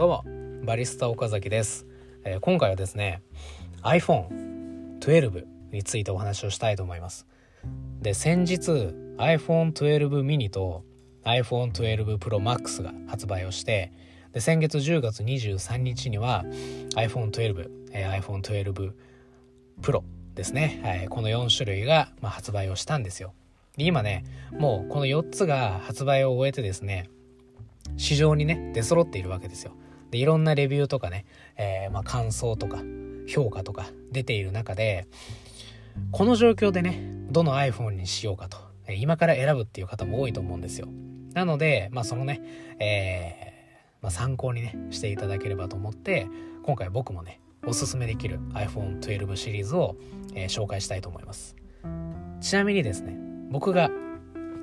どうもバリスタ岡崎です、えー、今回はですね iPhone12 についてお話をしたいと思います。で先日 iPhone12 mini と iPhone12 Pro Max が発売をしてで先月10月23日には iPhone12、えー、iPhone12 Pro ですね、はい、この4種類が、まあ、発売をしたんですよ。で今ねもうこの4つが発売を終えてですね市場にね出揃っているわけですよ。でいろんなレビューとかね、えー、まあ、感想とか評価とか出ている中でこの状況でねどの iPhone にしようかと、今から選ぶっていう方も多いと思うんですよ。なので、まあ、そのね、えー、まあ、参考にねしていただければと思って今回僕もねおすすめできる iPhone12 シリーズを、えー、紹介したいと思います。ちなみにですね僕が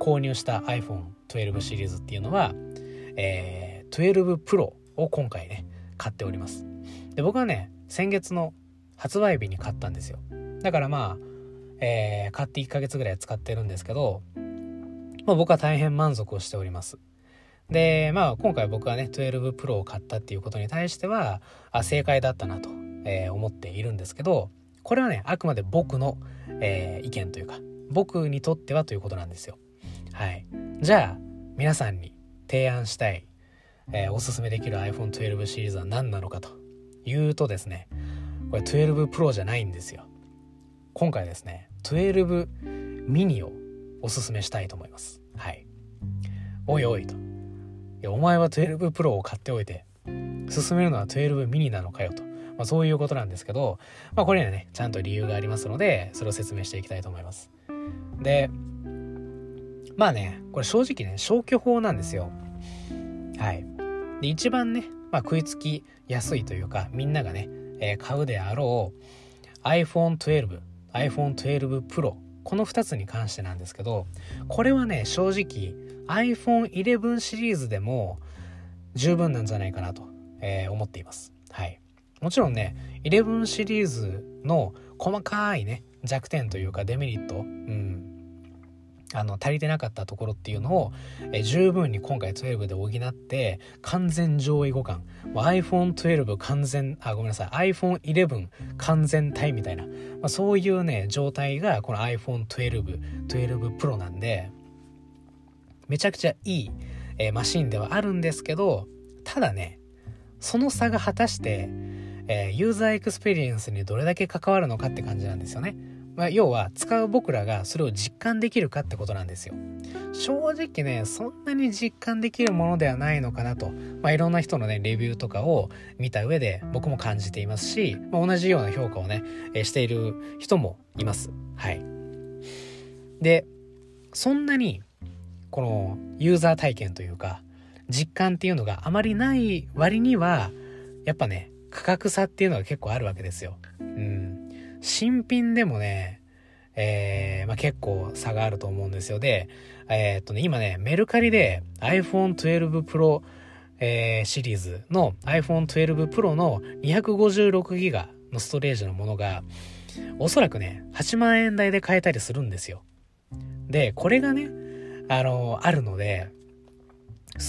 購入した iPhone12 シリーズっていうのは、えー、12 Pro を今回ね買っております。で僕はね先月の発売日に買ったんですよ。だからまあ、えー、買って1ヶ月ぐらい使ってるんですけど、まあ、僕は大変満足をしております。でまあ今回僕はね12 Pro を買ったっていうことに対してはあ正解だったなと、えー、思っているんですけどこれはねあくまで僕の、えー、意見というか僕にとってはということなんですよ。はい。じゃあ皆さんに提案したいえー、おすすめできる iPhone12 シリーズは何なのかというとですねこれ12 Pro じゃないんですよ。今回ですね12 mini をおすすめしたいと思います。はい。おいおいと。いやお前は12 Pro を買っておいて進めるのは12 mini なのかよと、まあ、そういうことなんですけど、まあ、これにはねちゃんと理由がありますのでそれを説明していきたいと思います。でまあねこれ正直ね消去法なんですよ。はい。で一番ね、まあ、食いつきやすいというかみんながね、えー、買うであろう iPhone12 iPhone12 Pro この2つに関してなんですけどこれはね正直 iPhone11 シリーズでも十分なんじゃないかなと、えー、思っています。はい。もちろんね11シリーズの細かいね弱点というかデメリット、うん、あの足りてなかったところっていうのを、え十分に今回12で補って完全上位互換。iPhone12 完全あごめんなさい。iPhone11 完全体みたいな、まあ、そういうね状態がこの iPhone12 12 Pro なんでめちゃくちゃいい、えー、マシンではあるんですけどただねその差が果たして、えー、ユーザーエクスペリエンスにどれだけ関わるのかって感じなんですよね。まあ、要は使う僕らがそれを実感できるかってことなんですよ。正直ね、そんなに実感できるものではないのかなと、まあ、いろんな人のね、レビューとかを見た上で僕も感じていますし、まあ、同じような評価をね、している人もいます。はい。で、そんなに、このユーザー体験というか、実感っていうのがあまりない割には、やっぱね、価格差っていうのが結構あるわけですよ。うん。新品でもね、えー、まあ、結構差があると思うんですよ。で、えー、っとね、今ね、メルカリで iPhone 12 Pro、えー、シリーズの iPhone 12 Pro の 256GB のストレージのものが、おそらくね、8万円台で買えたりするんですよ。で、これがね、あの、あるので、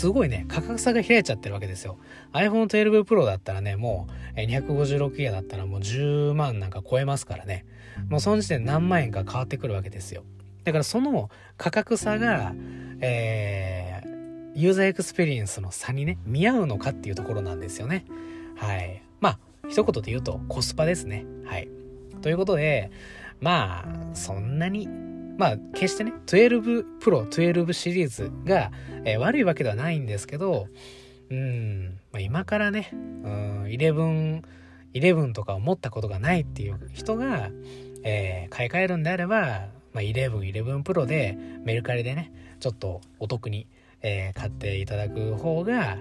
すごいね、価格差が開いちゃってるわけですよ。iPhone 12 Pro だったらね、もう256ギガだったらもう10万なんか超えますからね。もうその時点で何万円か変わってくるわけですよ。だからその価格差が、えー、ユーザーエクスペリエンスの差にね、見合うのかっていうところなんですよね。はい。まあ、一言で言うとコスパですね。はい。ということで、まあ、そんなにまあ、決してね、12 Pro、12シリーズが、えー、悪いわけではないんですけど、うん、まあ、今からね、うん、11、11とかを持ったことがないっていう人が、えー、買い替えるんであれば、まあ、11、11 Pro でメルカリでね、ちょっとお得に、えー、買っていただく方が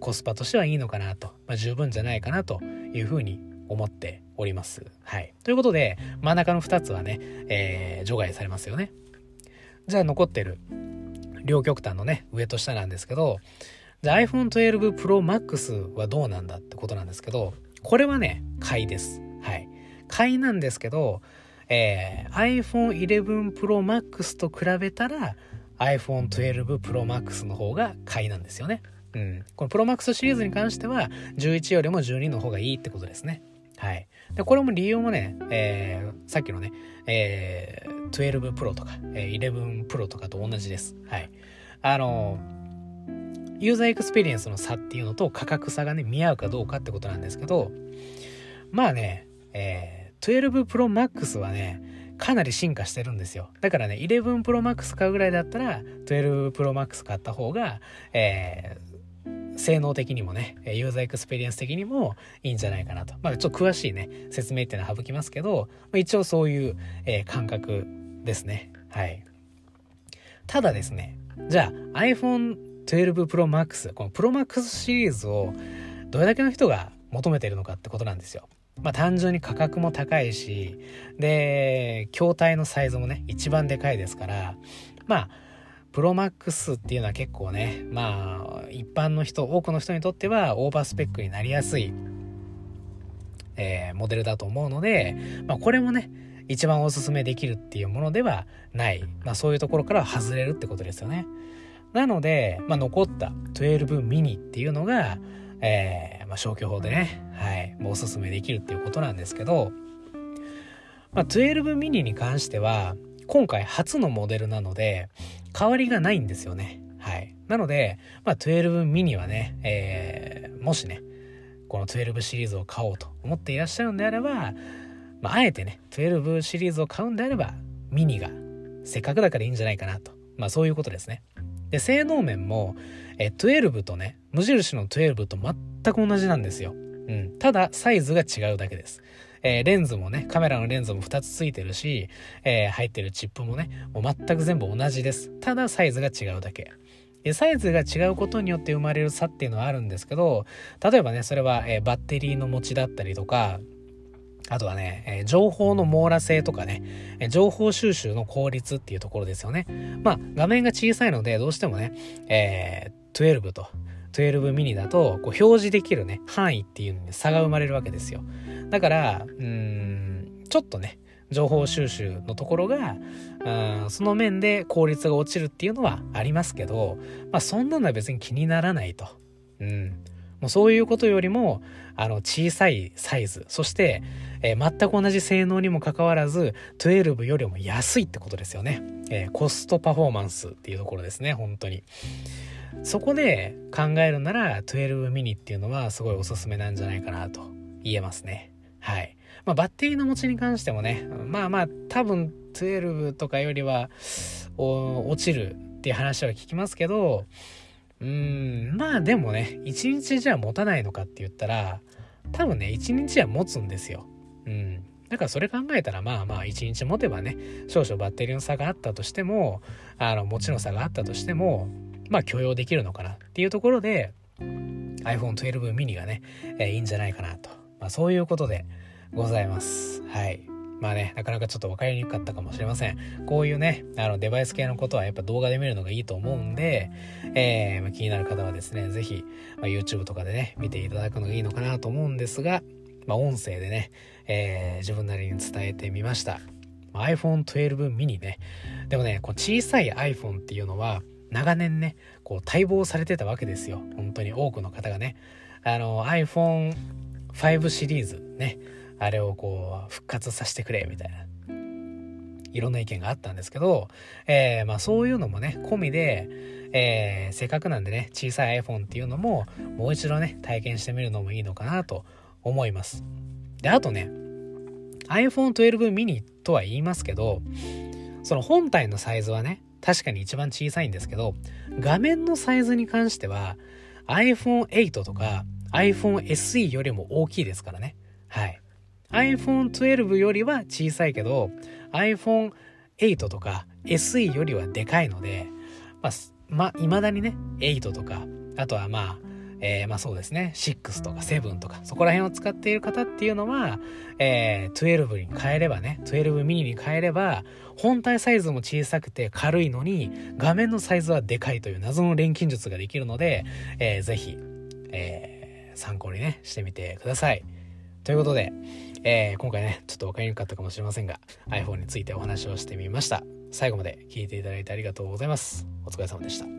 コスパとしてはいいのかなと、まあ、十分じゃないかなというふうに思っております。はい。ということで、真ん中の2つはね、えー、除外されますよね。じゃあ残ってる両極端のね、上と下なんですけど、じゃあ iPhone 12 Pro Max はどうなんだってことなんですけど、これはね、買いです。はい。買いなんですけど、えー、iPhone 11 Pro Max と比べたら iPhone 12 Pro Max の方が買いなんですよね。うん、この Pro Max シリーズに関しては11よりも12の方がいいってことですねはいでこれも理由もね、えー、さっきのね、えー、12 Pro とか、えー、11 Pro とかと同じです。はい。あのユーザーエクスペリエンスの差っていうのと価格差がね見合うかどうかってことなんですけどまあね、えー、12 Pro Max はねかなり進化してるんですよ。だからね11 Pro Max 買うぐらいだったら12 Pro Max 買った方が、えー、性能的にもねユーザーエクスペリエンス的にもいいんじゃないかなと。まあちょっと詳しいね説明っていうのは省きますけど一応そういう、えー、感覚ですね。はい。ただですねじゃあ iPhone 12 Pro Max この Pro Max シリーズをどれだけの人が求めているのかってことなんですよ。まあ単純に価格も高いしで筐体のサイズもね一番でかいですからまあプロマックスっていうのは結構ねまあ一般の人多くの人にとってはオーバースペックになりやすい、えー、モデルだと思うので、まあ、これもね一番おすすめできるっていうものではない、まあ、そういうところから外れるってことですよね。なので、まあ、残った12ミニっていうのが、えー、まあ、消去法でね、はい、もうおすすめできるっていうことなんですけど、まあ、12ミニに関しては、今回初のモデルなので、変わりがないんですよね。はい。なので、まあ、12ミニはね、えー、もしね、この12シリーズを買おうと思っていらっしゃるんであれば、まあ、あえてね、12シリーズを買うんであれば、ミニがせっかくだからいいんじゃないかなと。まあそういうことですね。で、性能面も、え12とね、無印の12と全く同じなんですよ。うん。ただ、サイズが違うだけです。えー、レンズもね、カメラのレンズも2つついてるし、えー、入ってるチップもね、もう全く全部同じです。ただ、サイズが違うだけ。サイズが違うことによって生まれる差っていうのはあるんですけど、例えばね、それは、えー、バッテリーの持ちだったりとか、あとはね、えー、情報の網羅性とかね、えー、情報収集の効率っていうところですよね。まあ、画面が小さいので、どうしてもね、えー、12と12ミニだと、こう表示できるね、範囲っていうのに差が生まれるわけですよ。だから、うん、ちょっとね、情報収集のところが、うん、その面で効率が落ちるっていうのはありますけど、まあ、そんなのは別に気にならないと。うん。もうそういうことよりも、あの、小さいサイズ、そして、えー、全く同じ性能にもかかわらず、12よりも安いってことですよね。えー、コストパフォーマンスっていうところですね、本当に。そこで考えるなら、12ミニっていうのはすごいおすすめなんじゃないかなと言えますね。はい。まあ、バッテリーの持ちに関してもね、まあまあ、多分12とかよりは、落ちるっていう話は聞きますけど、うん、まあでもね、一日じゃ持たないのかって言ったら、多分ね、一日は持つんですよ。うん。だからそれ考えたらまあまあ一日持てばね、少々バッテリーの差があったとしても、あの、持ちの差があったとしても、まあ許容できるのかなっていうところで、iPhone 12 mini がね、えー、いいんじゃないかなと。まあそういうことでございます。はい。まあね、なかなかちょっと分かりにくかったかもしれません。こういうね、あのデバイス系のことはやっぱ動画で見るのがいいと思うんで、えー、まあ、気になる方はですね、是非、まあ、YouTube とかでね、見ていただくのがいいのかなと思うんですが、まあ、音声でね、えー、自分なりに伝えてみました。iPhone 12 mini ね。でもね、こう小さい iPhone っていうのは、長年ね、こう待望されてたわけですよ。本当に多くの方がね。あの、iPhone 5シリーズね、あれをこう復活させてくれみたいな。いろんな意見があったんですけど、えー、まあそういうのもね込みで、えー、せっかくなんでね小さい iPhone っていうのももう一度ね体験してみるのもいいのかなと思います。であとね iPhone12 mini とは言いますけどその本体のサイズはね確かに一番小さいんですけど画面のサイズに関しては iPhone8 とか iPhone SE よりも大きいですからね。はい。iPhone12 よりは小さいけど iPhone8 とか SE よりはでかいのでまあ、まあ、未だにね8とかあとはまあえー、まあそうですね。6とか7とかそこら辺を使っている方っていうのは、えー、12に変えればね12ミニに変えれば本体サイズも小さくて軽いのに画面のサイズはでかいという謎の錬金術ができるので、えー、ぜひ、えー、参考にねしてみてくださいということでえー、今回ね、ちょっと分かりにくかったかもしれませんが、iPhone についてお話をしてみました。最後まで聞いていただいてありがとうございます。お疲れ様でした。